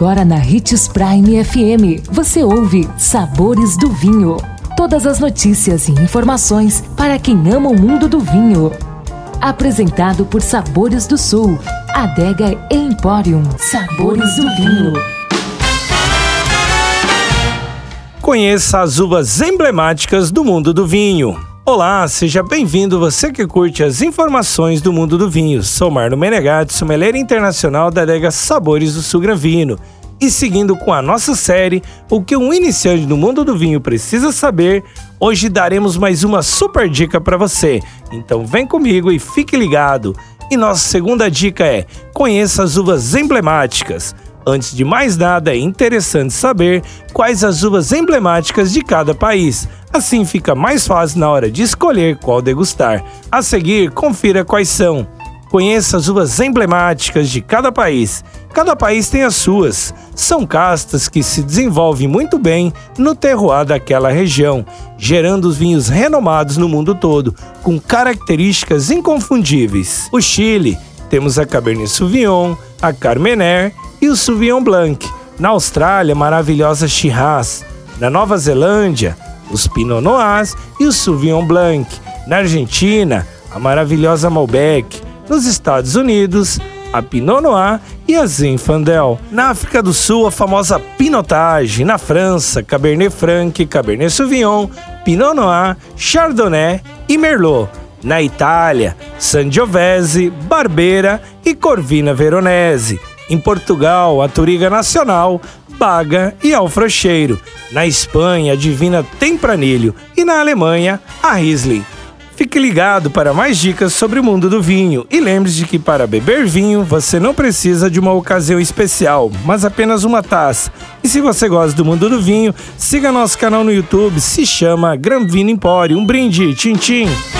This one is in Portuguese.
Agora na Ritz Prime FM, você ouve Sabores do Vinho. Todas as notícias e informações para quem ama o mundo do vinho. Apresentado por Sabores do Sul, Adega Emporium. Sabores do Vinho. Conheça as uvas emblemáticas do mundo do vinho. Olá, seja bem-vindo você que curte as informações do mundo do vinho. Sou Marno Menegatti, sommelier internacional da adega Sabores do Sul Granvino. E seguindo com a nossa série, o que um iniciante no mundo do vinho precisa saber, hoje daremos mais uma super dica para você. Então vem comigo e fique ligado. E nossa segunda dica é: conheça as uvas emblemáticas. Antes de mais nada, é interessante saber quais as uvas emblemáticas de cada país. Assim fica mais fácil na hora de escolher qual degustar. A seguir, confira quais são. Conheça as uvas emblemáticas de cada país. Cada país tem as suas. São castas que se desenvolvem muito bem no terroir daquela região, gerando os vinhos renomados no mundo todo, com características inconfundíveis. O Chile, temos a Cabernet Sauvignon, a Carmener e o Sauvignon Blanc. Na Austrália, maravilhosa Shiraz. Na Nova Zelândia, os Pinot Noirs e o Sauvignon Blanc. Na Argentina, a maravilhosa Malbec. Nos Estados Unidos, a Pinot Noir e a Zinfandel. Na África do Sul, a famosa Pinotage. Na França, Cabernet Franc, Cabernet Sauvignon, Pinot Noir, Chardonnay e Merlot. Na Itália, Sangiovese, Barbera e Corvina Veronese. Em Portugal, a Turiga Nacional, Baga e Alfrocheiro. Na Espanha, a Divina Tempranilho. E na Alemanha, a Riesling. Fique ligado para mais dicas sobre o mundo do vinho e lembre-se que para beber vinho você não precisa de uma ocasião especial, mas apenas uma taça. E se você gosta do mundo do vinho, siga nosso canal no YouTube, se chama Gran Vino Empório. Um brinde, tchim tchim!